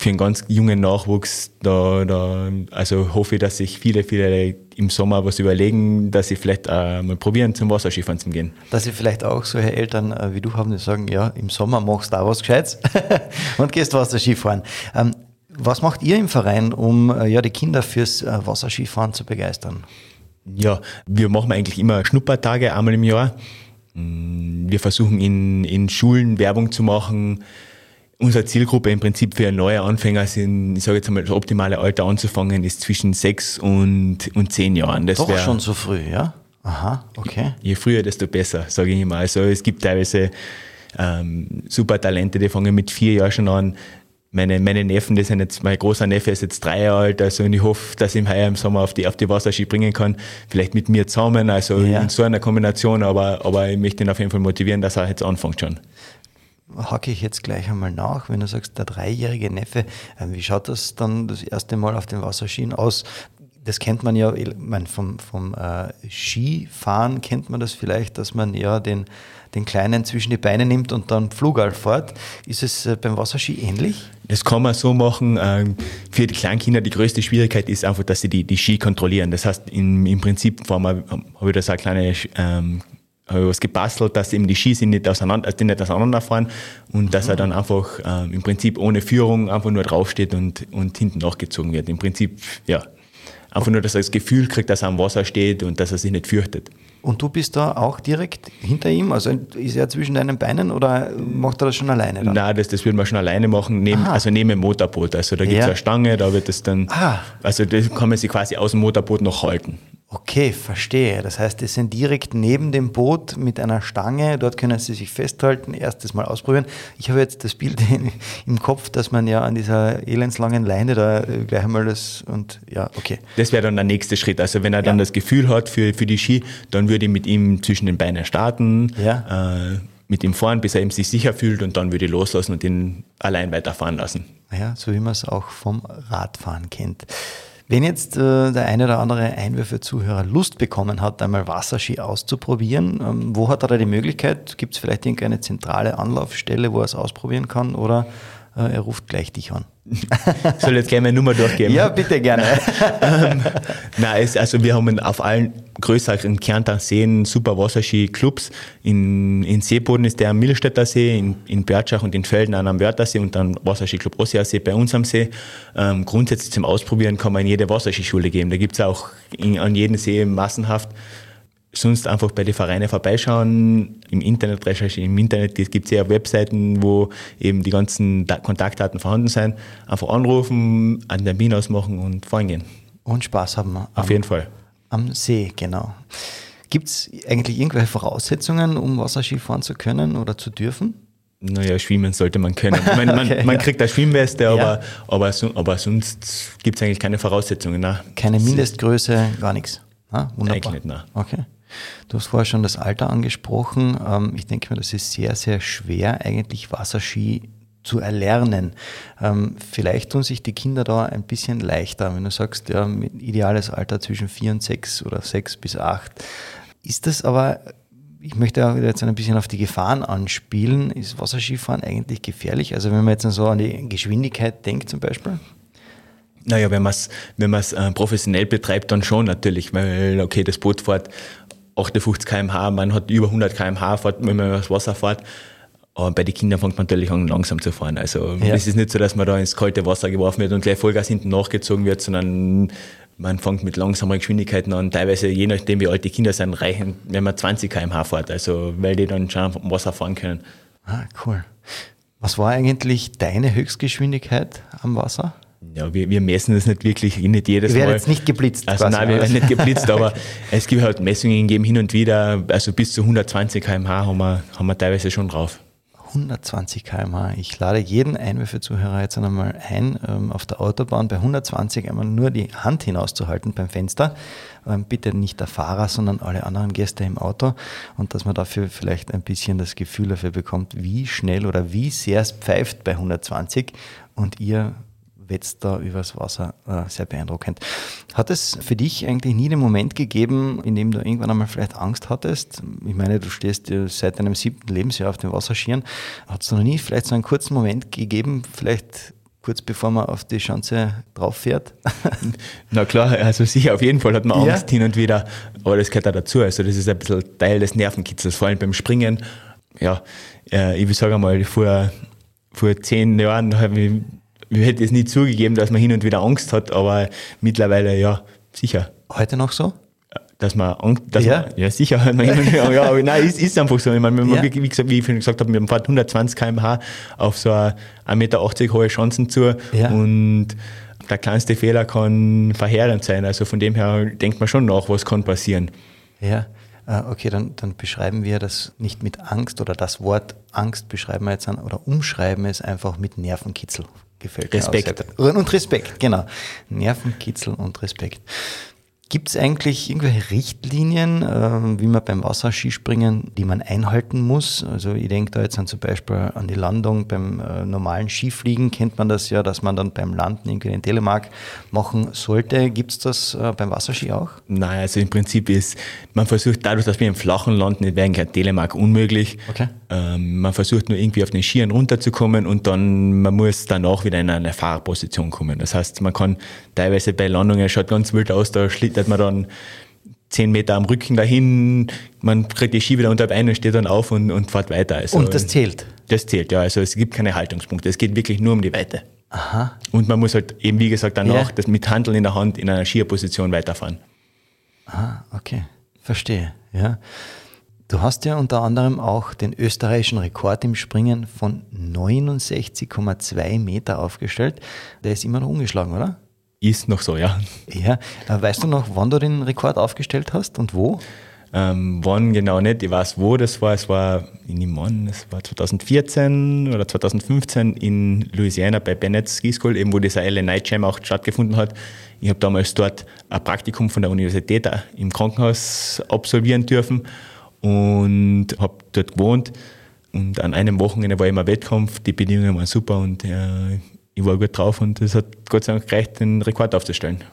Speaker 3: für einen ganz jungen Nachwuchs, da, da, also hoffe ich, dass sich viele, viele im Sommer was überlegen, dass sie vielleicht äh, mal probieren, zum Wasserskifahren zu gehen.
Speaker 4: Dass sie vielleicht auch solche Eltern äh, wie du haben, die sagen, ja, im Sommer machst du auch was Gescheites und gehst Wasserskifahren. Ähm, was macht ihr im Verein, um äh, ja, die Kinder fürs äh, Wasserskifahren zu begeistern?
Speaker 3: Ja, wir machen eigentlich immer Schnuppertage einmal im Jahr. Mm, wir versuchen in, in Schulen Werbung zu machen, Unsere Zielgruppe im Prinzip für neue Anfänger sind, ich sage jetzt einmal, das optimale Alter anzufangen ist zwischen sechs und, und zehn Jahren.
Speaker 4: Das Doch schon so früh, ja? Aha, okay.
Speaker 3: Je früher, desto besser, sage ich immer. Also es gibt teilweise ähm, super Talente, die fangen mit vier Jahren schon an. Meine, meine Neffen, die sind jetzt, mein großer Neffe ist jetzt drei Jahre alt, also und ich hoffe, dass ich ihn heuer im Sommer auf die, auf die Wasserski bringen kann. Vielleicht mit mir zusammen, also ja. in so einer Kombination, aber, aber ich möchte ihn auf jeden Fall motivieren, dass er jetzt anfängt schon
Speaker 4: hacke ich jetzt gleich einmal nach, wenn du sagst, der dreijährige Neffe, äh, wie schaut das dann das erste Mal auf den Wasserschienen aus? Das kennt man ja, ich meine, vom, vom äh, Skifahren kennt man das vielleicht, dass man ja den, den Kleinen zwischen die Beine nimmt und dann Flugal fährt. Ist es äh, beim Wasserski ähnlich?
Speaker 3: Das kann man so machen. Ähm, für die Kleinkinder die größte Schwierigkeit ist einfach, dass sie die, die Ski kontrollieren. Das heißt, im, im Prinzip habe ich da so eine kleine ähm, was gebastelt, dass eben die Skis nicht auseinander, also die nicht auseinanderfahren und mhm. dass er dann einfach ähm, im Prinzip ohne Führung einfach nur draufsteht und, und hinten nachgezogen wird. Im Prinzip, ja, einfach nur, dass er das Gefühl kriegt, dass er am Wasser steht und dass er sich nicht fürchtet.
Speaker 4: Und du bist da auch direkt hinter ihm? Also ist er zwischen deinen Beinen oder macht er das schon alleine?
Speaker 3: Dann? Nein, das, das würde man schon alleine machen, neben, also neben dem Motorboot. Also da gibt es ja. eine Stange, da wird es dann, ah. also das kann man sich quasi aus dem Motorboot noch halten.
Speaker 4: Okay, verstehe. Das heißt, die sind direkt neben dem Boot mit einer Stange. Dort können sie sich festhalten, erstes Mal ausprobieren. Ich habe jetzt das Bild im Kopf, dass man ja an dieser elendslangen Leine da äh, gleich einmal das und ja, okay.
Speaker 3: Das wäre dann der nächste Schritt. Also wenn er dann ja. das Gefühl hat für, für die Ski, dann würde ich mit ihm zwischen den Beinen starten, ja. äh, mit ihm fahren, bis er ihm sich sicher fühlt und dann würde ich loslassen und ihn allein weiterfahren lassen.
Speaker 4: Ja, so wie man es auch vom Radfahren kennt. Wenn jetzt äh, der eine oder andere Einwürfe-Zuhörer Lust bekommen hat, einmal Wasserski auszuprobieren, ähm, wo hat er da die Möglichkeit? Gibt es vielleicht irgendeine zentrale Anlaufstelle, wo er es ausprobieren kann oder er ruft gleich dich an?
Speaker 3: Soll jetzt gerne meine Nummer durchgeben?
Speaker 4: Ja, bitte gerne.
Speaker 3: ähm, nein, es, also wir haben auf allen größeren Kärnter Seen super Wasserski-Clubs. In, in Seeboden ist der am Millstädter See, in, in Bertschach und in Felden an am Wörthersee und dann Wasserski-Club Ossiasee bei uns am See. Ähm, grundsätzlich zum Ausprobieren kann man in jede Wasserskischule geben. Da gibt es auch in, an jedem See massenhaft sonst einfach bei den Vereinen vorbeischauen, im Internet recherchieren. Im Internet gibt es ja Webseiten, wo eben die ganzen Kontaktdaten vorhanden sind. Einfach anrufen, einen Termin ausmachen und fahren gehen.
Speaker 4: Und Spaß haben.
Speaker 3: Am, Auf jeden Fall.
Speaker 4: Am See, genau. Gibt es eigentlich irgendwelche Voraussetzungen, um Wasserski fahren zu können oder zu dürfen?
Speaker 3: Naja, schwimmen sollte man können. Meine, man, okay, man ja. kriegt eine Schwimmweste, aber, ja. aber, aber sonst gibt es eigentlich keine Voraussetzungen. Nein.
Speaker 4: Keine Mindestgröße, gar nichts. Ah,
Speaker 3: wunderbar. Eigentlich nicht, nein.
Speaker 4: Okay. Du hast vorher schon das Alter angesprochen. Ähm, ich denke mir, das ist sehr, sehr schwer, eigentlich Wasserski zu erlernen. Ähm, vielleicht tun sich die Kinder da ein bisschen leichter, wenn du sagst, ja, ideales Alter zwischen vier und sechs oder sechs bis acht. Ist das aber, ich möchte jetzt ein bisschen auf die Gefahren anspielen, ist Wasserskifahren eigentlich gefährlich? Also wenn man jetzt so an die Geschwindigkeit denkt zum Beispiel?
Speaker 3: Naja, wenn man es wenn äh, professionell betreibt, dann schon natürlich, weil okay, das Boot fährt 58 km/h, man hat über 100 km/h, wenn man übers Wasser fährt. Aber bei den Kindern fängt man natürlich an, langsam zu fahren. Also ja. es ist nicht so, dass man da ins kalte Wasser geworfen wird und gleich Vollgas hinten nachgezogen wird, sondern man fängt mit langsamen Geschwindigkeiten an. Teilweise, je nachdem, wie alt die Kinder sind, reichen, wenn man 20 km/h fährt. Also weil die dann schon am Wasser fahren können.
Speaker 4: Ah, cool. Was war eigentlich deine Höchstgeschwindigkeit am Wasser?
Speaker 3: Ja, wir, wir messen das nicht wirklich, nicht jedes
Speaker 4: Mal. jetzt nicht geblitzt.
Speaker 3: Also quasi. nein, wir werden nicht geblitzt, aber es gibt halt Messungen gegeben hin und wieder, also bis zu 120 km/h haben wir, haben wir teilweise schon drauf.
Speaker 4: 120 km/h. Ich lade jeden Einwürfe-Zuhörer jetzt einmal ein, ähm, auf der Autobahn bei 120 einmal nur die Hand hinauszuhalten beim Fenster. Ähm, bitte nicht der Fahrer, sondern alle anderen Gäste im Auto. Und dass man dafür vielleicht ein bisschen das Gefühl dafür bekommt, wie schnell oder wie sehr es pfeift bei 120 und ihr wetzt da übers Wasser. Äh, sehr beeindruckend. Hat es für dich eigentlich nie den Moment gegeben, in dem du irgendwann einmal vielleicht Angst hattest? Ich meine, du stehst seit deinem siebten Lebensjahr auf den Wasserskiern. Hat es noch nie vielleicht so einen kurzen Moment gegeben, vielleicht kurz bevor man auf die Schanze drauf fährt?
Speaker 3: Na klar, also sicher, auf jeden Fall hat man Angst ja. hin und wieder, aber das gehört auch dazu. Also das ist ein bisschen Teil des Nervenkitzels, vor allem beim Springen. Ja, äh, ich würde sagen einmal, vor, vor zehn Jahren habe ich ich hätte es nie zugegeben, dass man hin und wieder Angst hat, aber mittlerweile ja, sicher.
Speaker 4: Heute noch so?
Speaker 3: Dass man Angst, dass ja. Man, ja sicher hat man immer, ja, aber nein, es ist einfach so. Ich meine, ja. wie, gesagt, wie ich schon gesagt habe, wir fahren 120 km/h auf so eine 1,80 Meter hohe Chancen zu ja. und der kleinste Fehler kann verheerend sein. Also von dem her denkt man schon nach, was kann passieren.
Speaker 4: Ja. Äh, okay, dann, dann beschreiben wir das nicht mit Angst oder das Wort Angst beschreiben wir jetzt an oder umschreiben es einfach mit Nervenkitzel gefällt
Speaker 3: Respekt.
Speaker 4: mir. Respekt. Und Respekt, genau. Nervenkitzel und Respekt. Gibt es eigentlich irgendwelche Richtlinien, äh, wie man beim Wasserskispringen, die man einhalten muss? Also ich denke da jetzt an zum Beispiel an die Landung beim äh, normalen Skifliegen, kennt man das ja, dass man dann beim Landen irgendwie den Telemark machen sollte. Gibt es das äh, beim Wasserski auch?
Speaker 3: Nein, also im Prinzip ist, man versucht dadurch, dass wir im flachen landen, wäre kein Telemark unmöglich. Okay. Ähm, man versucht nur irgendwie auf den Skiern runterzukommen und dann, man muss danach wieder in eine Fahrposition kommen. Das heißt, man kann teilweise bei Landungen, schaut ganz wild aus, da schlittert man dann zehn Meter am Rücken dahin, man kriegt die Ski wieder unter Beinen und steht dann auf und, und fährt weiter.
Speaker 4: Also, und das zählt?
Speaker 3: Das zählt, ja. Also es gibt keine Haltungspunkte. Es geht wirklich nur um die Weite.
Speaker 4: Aha.
Speaker 3: Und man muss halt eben, wie gesagt, danach ja. das mit Handeln in der Hand in einer Skierposition weiterfahren.
Speaker 4: Ah, okay. Verstehe, ja. Du hast ja unter anderem auch den österreichischen Rekord im Springen von 69,2 Meter aufgestellt. Der ist immer noch ungeschlagen, oder?
Speaker 3: Ist noch so, ja.
Speaker 4: Ja. Äh, weißt du noch, wann du den Rekord aufgestellt hast und wo?
Speaker 3: Ähm, wann genau nicht, ich weiß wo das war. Es war in Imon, es war 2014 oder 2015 in Louisiana bei Bennett Ski School, eben wo dieser LA Night Jam auch stattgefunden hat. Ich habe damals dort ein Praktikum von der Universität im Krankenhaus absolvieren dürfen und habe dort gewohnt. Und an einem Wochenende war immer Wettkampf, die Bedingungen waren super und äh, ich war gut drauf und es hat Gott sei Dank gereicht, den Rekord aufzustellen.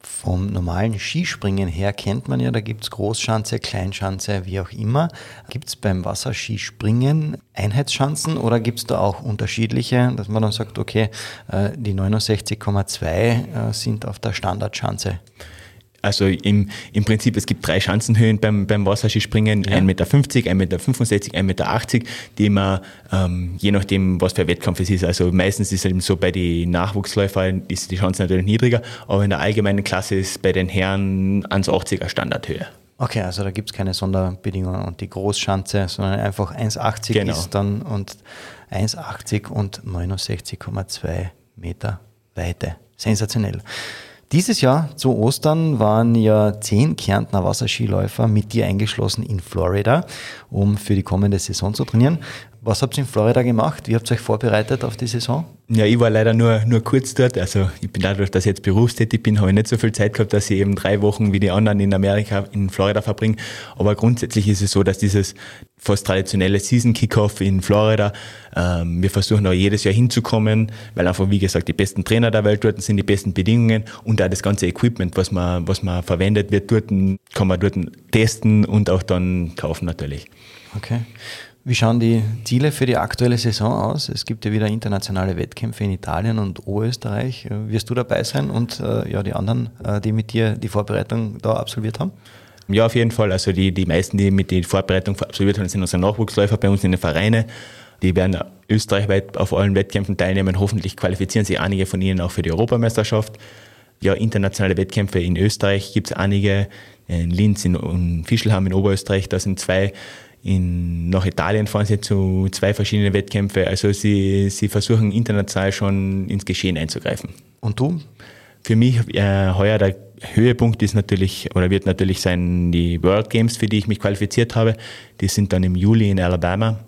Speaker 4: Vom normalen Skispringen her kennt man ja, da gibt es Großschanze, Kleinschanze, wie auch immer. Gibt es beim Wasserskispringen Einheitsschanzen oder gibt es da auch unterschiedliche, dass man dann sagt, okay, äh, die 69,2 äh, sind auf der Standardschanze?
Speaker 3: Also im, im Prinzip, es gibt drei Schanzenhöhen beim, beim Wasserskispringen, ja. 1,50 Meter, 1,65 Meter, 1,80 Meter, die man, ähm, je nachdem, was für ein Wettkampf es ist, also meistens ist es eben so, bei den Nachwuchsläufern ist die Chance natürlich niedriger, aber in der allgemeinen Klasse ist bei den Herren 1,80er Standardhöhe.
Speaker 4: Okay, also da gibt es keine Sonderbedingungen und die Großschanze, sondern einfach 1,80 genau. ist dann und 1,80 und 69,2 Meter Weite. Sensationell. Dieses Jahr zu Ostern waren ja zehn Kärntner Wasserskiläufer mit dir eingeschlossen in Florida, um für die kommende Saison zu trainieren. Was habt ihr in Florida gemacht? Wie habt ihr euch vorbereitet auf die Saison?
Speaker 3: Ja, ich war leider nur, nur kurz dort. Also ich bin dadurch, dass ich jetzt berufstätig bin, habe ich nicht so viel Zeit gehabt, dass ich eben drei Wochen wie die anderen in Amerika, in Florida verbringe. Aber grundsätzlich ist es so, dass dieses fast traditionelle Season Kickoff in Florida, ähm, wir versuchen auch jedes Jahr hinzukommen, weil einfach, wie gesagt, die besten Trainer der Welt dort sind, die besten Bedingungen und auch das ganze Equipment, was man, was man verwendet wird, dort kann man dort testen und auch dann kaufen natürlich.
Speaker 4: Okay. Wie schauen die Ziele für die aktuelle Saison aus? Es gibt ja wieder internationale Wettkämpfe in Italien und Oberösterreich. Wirst du dabei sein und äh, ja, die anderen, äh, die mit dir die Vorbereitung da absolviert haben?
Speaker 3: Ja, auf jeden Fall. Also die, die meisten, die mit der Vorbereitung absolviert haben, sind unsere Nachwuchsläufer bei uns in den Vereinen. Die werden österreichweit auf allen Wettkämpfen teilnehmen. Hoffentlich qualifizieren sich einige von ihnen auch für die Europameisterschaft. Ja, internationale Wettkämpfe in Österreich gibt es einige. In Linz und Fischelham in Oberösterreich, da sind zwei in, nach Italien fahren sie zu zwei verschiedenen Wettkämpfen. Also sie, sie versuchen international schon ins Geschehen einzugreifen.
Speaker 4: Und du?
Speaker 3: Für mich äh, heuer der Höhepunkt ist natürlich oder wird natürlich sein die World Games, für die ich mich qualifiziert habe. Die sind dann im Juli in Alabama.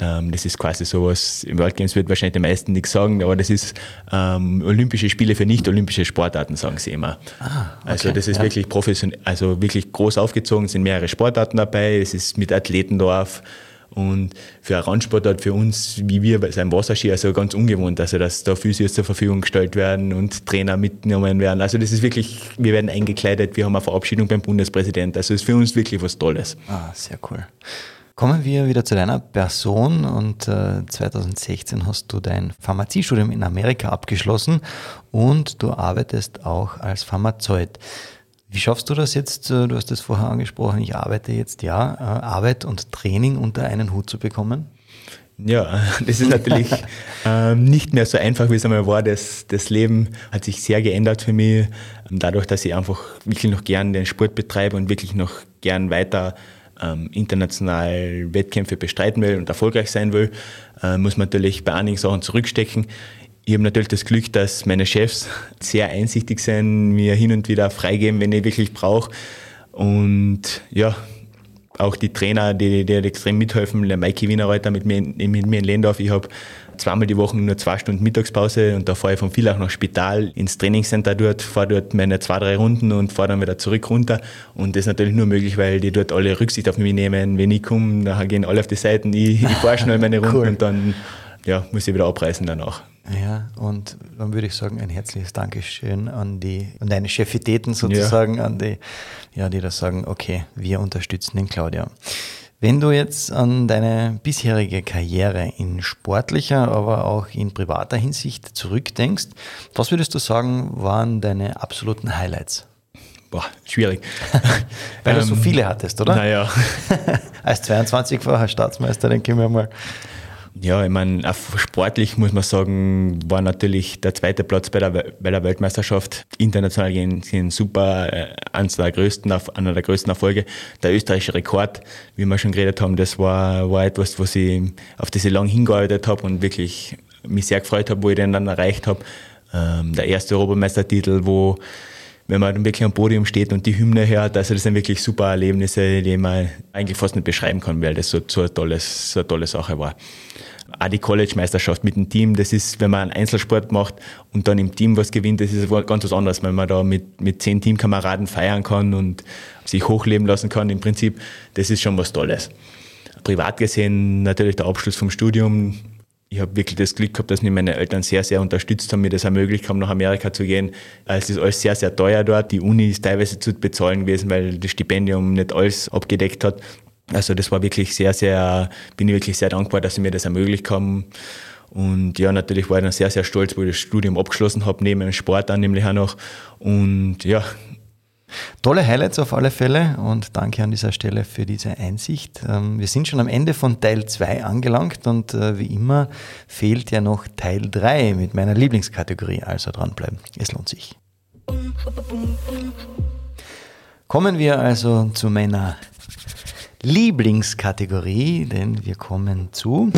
Speaker 3: Ähm, das ist quasi sowas, im World Games wird wahrscheinlich die meisten nichts sagen, aber das ist ähm, Olympische Spiele für nicht-olympische Sportarten, sagen sie immer. Ah, okay, also das ist ja. wirklich professionell, also wirklich groß aufgezogen, sind mehrere Sportarten dabei, es ist mit Athletendorf und für eine Randsportart für uns, wie wir bei seinem Wasserski, also ganz ungewohnt, also dass da Physios zur Verfügung gestellt werden und Trainer mitgenommen werden. Also das ist wirklich, wir werden eingekleidet, wir haben eine Verabschiedung beim Bundespräsidenten. Also ist für uns wirklich was Tolles.
Speaker 4: Ah, sehr cool. Kommen wir wieder zu deiner Person und äh, 2016 hast du dein Pharmaziestudium in Amerika abgeschlossen und du arbeitest auch als Pharmazeut. Wie schaffst du das jetzt? Äh, du hast es vorher angesprochen, ich arbeite jetzt, ja, äh, Arbeit und Training unter einen Hut zu bekommen?
Speaker 3: Ja, das ist natürlich ähm, nicht mehr so einfach, wie es einmal war. Das, das Leben hat sich sehr geändert für mich. Dadurch, dass ich einfach wirklich noch gern den Sport betreibe und wirklich noch gern weiter ähm, international Wettkämpfe bestreiten will und erfolgreich sein will, äh, muss man natürlich bei einigen Sachen zurückstecken. Ich habe natürlich das Glück, dass meine Chefs sehr einsichtig sind, mir hin und wieder freigeben, wenn ich wirklich brauche. Und ja, auch die Trainer, die, die extrem mithelfen, der Maiki Wienerreuther mit mir, mit mir in Lendorf. Ich habe zweimal die Woche nur zwei Stunden Mittagspause und da fahre ich von Villach nach Spital ins Trainingscenter dort, fahre dort meine zwei, drei Runden und fahre dann wieder zurück runter. Und das ist natürlich nur möglich, weil die dort alle Rücksicht auf mich nehmen. Wenn ich komme, dann gehen alle auf die Seiten, ich, ich fahre schnell meine Runden cool. und dann ja, muss ich wieder abreißen danach.
Speaker 4: Ja, und dann würde ich sagen, ein herzliches Dankeschön an die, an deine Chefitäten sozusagen, ja. an die, ja, die da sagen, okay, wir unterstützen den Claudia. Wenn du jetzt an deine bisherige Karriere in sportlicher, aber auch in privater Hinsicht zurückdenkst, was würdest du sagen, waren deine absoluten Highlights?
Speaker 3: Boah, schwierig.
Speaker 4: Weil du so ähm, viele hattest, oder?
Speaker 3: Naja.
Speaker 4: Als 22-facher Staatsmeister, denke ich mir mal.
Speaker 3: Ja, ich meine, sportlich muss man sagen, war natürlich der zweite Platz bei der, bei der Weltmeisterschaft international gesehen super, äh, eines der größten, einer der größten Erfolge. Der österreichische Rekord, wie wir schon geredet haben, das war, war etwas, was ich, auf das ich lange hingearbeitet habe und wirklich mich sehr gefreut habe, wo ich den dann erreicht habe. Ähm, der erste Europameistertitel, wo wenn man dann wirklich am Podium steht und die Hymne hört, also das sind wirklich super Erlebnisse, die man eigentlich fast nicht beschreiben kann, weil das so, so, eine, tolles, so eine tolle Sache war. Auch die College-Meisterschaft mit dem Team, das ist, wenn man einen Einzelsport macht und dann im Team was gewinnt, das ist ganz was anderes, wenn man da mit, mit zehn Teamkameraden feiern kann und sich hochleben lassen kann. Im Prinzip, das ist schon was Tolles. Privat gesehen natürlich der Abschluss vom Studium, ich habe wirklich das Glück gehabt, dass mich meine Eltern sehr, sehr unterstützt haben, mir das ermöglicht haben, nach Amerika zu gehen. Es ist alles sehr, sehr teuer dort. Die Uni ist teilweise zu bezahlen gewesen, weil das Stipendium nicht alles abgedeckt hat. Also das war wirklich sehr, sehr, bin ich wirklich sehr dankbar, dass sie mir das ermöglicht haben. Und ja, natürlich war ich dann sehr, sehr stolz, wo ich das Studium abgeschlossen habe, neben dem Sport dann nämlich auch noch. Und ja,
Speaker 4: Tolle Highlights auf alle Fälle und danke an dieser Stelle für diese Einsicht. Ähm, wir sind schon am Ende von Teil 2 angelangt und äh, wie immer fehlt ja noch Teil 3 mit meiner Lieblingskategorie, also dranbleiben. Es lohnt sich. Kommen wir also zu meiner Lieblingskategorie, denn wir kommen zu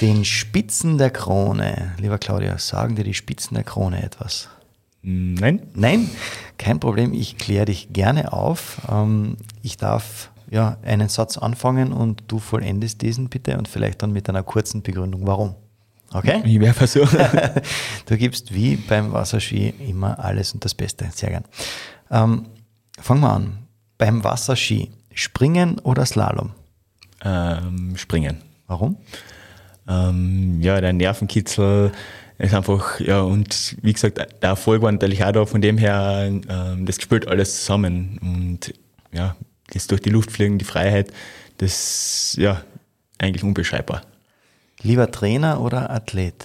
Speaker 4: den Spitzen der Krone. Lieber Claudia, sagen dir die Spitzen der Krone etwas?
Speaker 3: Nein.
Speaker 4: Nein, kein Problem. Ich kläre dich gerne auf. Ähm, ich darf ja einen Satz anfangen und du vollendest diesen bitte und vielleicht dann mit einer kurzen Begründung, warum. Okay?
Speaker 3: Ich werde versuchen.
Speaker 4: du gibst wie beim Wasserski immer alles und das Beste. Sehr gern. Ähm, fangen wir an. Beim Wasserski, Springen oder Slalom?
Speaker 3: Ähm, springen.
Speaker 4: Warum?
Speaker 3: Ähm, ja, der Nervenkitzel ist einfach, ja, und wie gesagt, der Erfolg war natürlich auch da, von dem her, ähm, das spielt alles zusammen. Und ja, das durch die Luft fliegen, die Freiheit, das ja eigentlich unbeschreibbar.
Speaker 4: Lieber Trainer oder Athlet?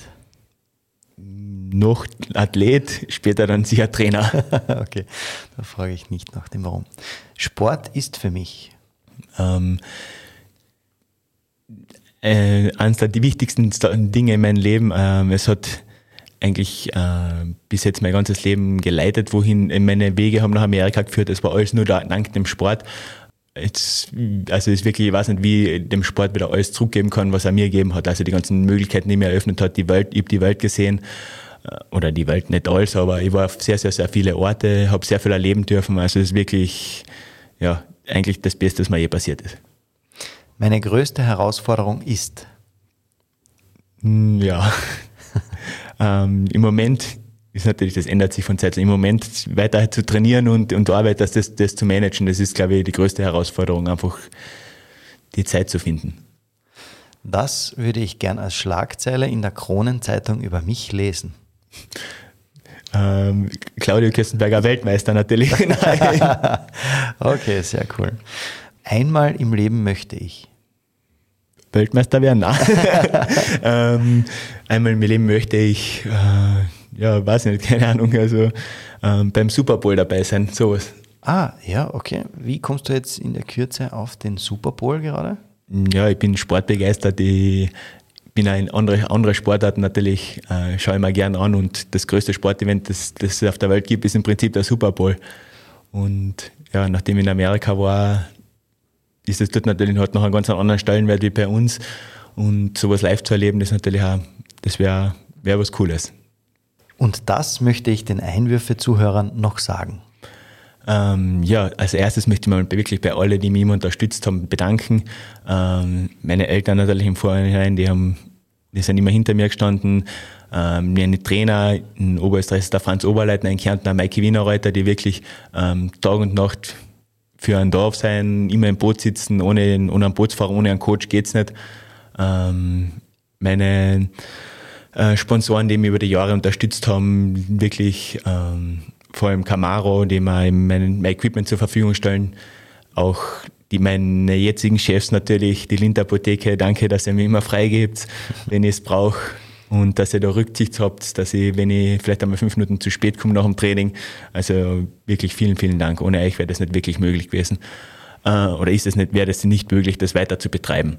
Speaker 3: Noch Athlet, später dann sicher Trainer.
Speaker 4: okay, da frage ich nicht nach dem Warum. Sport ist für mich.
Speaker 3: Ähm, äh, eines der wichtigsten Dinge in meinem Leben. Ähm, es hat eigentlich äh, bis jetzt mein ganzes Leben geleitet, wohin meine Wege haben nach Amerika geführt. Es war alles nur dank dem Sport. Jetzt, also ist wirklich, ich weiß nicht, wie ich dem Sport wieder alles zurückgeben kann, was er mir gegeben hat. Also die ganzen Möglichkeiten, die mir eröffnet hat, die Welt, ich habe die Welt gesehen äh, oder die Welt nicht alles, aber ich war auf sehr, sehr, sehr viele Orte, habe sehr viel erleben dürfen. Also es ist wirklich, ja, eigentlich das Beste, was mir je passiert ist.
Speaker 4: Meine größte Herausforderung ist?
Speaker 3: Hm, ja, ähm, im Moment ist natürlich, das ändert sich von Zeit zu Im Moment weiter zu trainieren und, und Arbeit, das, das, das zu managen, das ist, glaube ich, die größte Herausforderung, einfach die Zeit zu finden.
Speaker 4: Das würde ich gern als Schlagzeile in der Kronenzeitung über mich lesen.
Speaker 3: Ähm, Claudio Kirstenberger Weltmeister natürlich.
Speaker 4: okay, sehr cool. Einmal im Leben möchte ich.
Speaker 3: Weltmeister werden? Nein. ähm, einmal im Leben möchte ich, äh, ja, weiß nicht, keine Ahnung, also ähm, beim Super Bowl dabei sein, sowas.
Speaker 4: Ah, ja, okay. Wie kommst du jetzt in der Kürze auf den Super Bowl gerade?
Speaker 3: Ja, ich bin sportbegeistert. Ich bin auch in andere, andere Sportarten natürlich, äh, schaue ich mir gerne an und das größte Sportevent, das, das es auf der Welt gibt, ist im Prinzip der Super Bowl. Und ja, nachdem ich in Amerika war, ist es dort natürlich halt noch einen ganz anderen Stellenwert wie bei uns. Und sowas live zu erleben, das natürlich auch, das wäre wär was Cooles.
Speaker 4: Und das möchte ich den Einwürfe-Zuhörern noch sagen.
Speaker 3: Ähm, ja, als erstes möchte ich mich wirklich bei allen, die mich immer unterstützt haben, bedanken. Ähm, meine Eltern natürlich im Vorhinein, die haben, die sind immer hinter mir gestanden. Ähm, meine Trainer in Oberösterreich der Franz Oberleitner, in Kärnten Maike Wienerreuter, die wirklich ähm, Tag und Nacht für ein Dorf sein, immer im Boot sitzen, ohne, ohne einen Bootsfahrer, ohne einen Coach geht's nicht. Ähm, meine äh, Sponsoren, die mich über die Jahre unterstützt haben, wirklich ähm, vor allem Camaro, die mir mein, mein Equipment zur Verfügung stellen. Auch die meine jetzigen Chefs natürlich, die Lindt Apotheke, danke, dass ihr mir immer freigebt, wenn ich es brauche. Und dass ihr da Rücksicht habt, dass ich, wenn ich vielleicht einmal fünf Minuten zu spät komme nach dem Training, also wirklich vielen, vielen Dank. Ohne euch wäre das nicht wirklich möglich gewesen. Äh, oder ist es nicht, wäre das nicht möglich, das weiter zu betreiben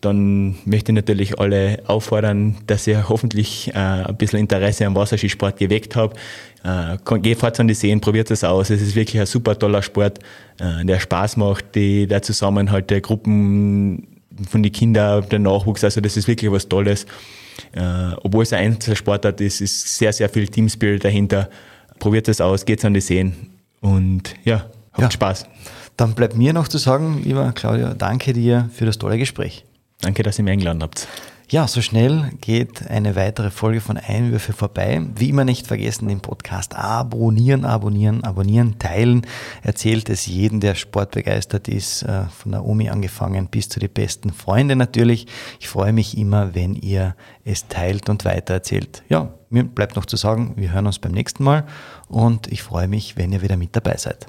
Speaker 3: dann möchte ich natürlich alle auffordern, dass ihr hoffentlich äh, ein bisschen Interesse am Wasserskisport geweckt habt. Äh, geht fort an die Seen, probiert es aus. Es ist wirklich ein super toller Sport, der Spaß macht, die, der Zusammenhalt der Gruppen von den Kindern, der Nachwuchs. Also das ist wirklich was Tolles. Äh, obwohl es ein Einzelsportart ist, ist sehr, sehr viel Teamspirit dahinter. Probiert es aus, geht an die Seen und ja, habt ja. Spaß.
Speaker 4: Dann bleibt mir noch zu sagen, lieber Claudia, danke dir für das tolle Gespräch.
Speaker 3: Danke, dass ihr mich eingeladen habt.
Speaker 4: Ja, so schnell geht eine weitere Folge von Einwürfe vorbei. Wie immer nicht vergessen, den Podcast abonnieren, abonnieren, abonnieren, teilen. Erzählt es jedem, der sportbegeistert ist, äh, von der Omi angefangen bis zu den besten Freunden natürlich. Ich freue mich immer, wenn ihr es teilt und weitererzählt. Ja, mir bleibt noch zu sagen, wir hören uns beim nächsten Mal und ich freue mich, wenn ihr wieder mit dabei seid.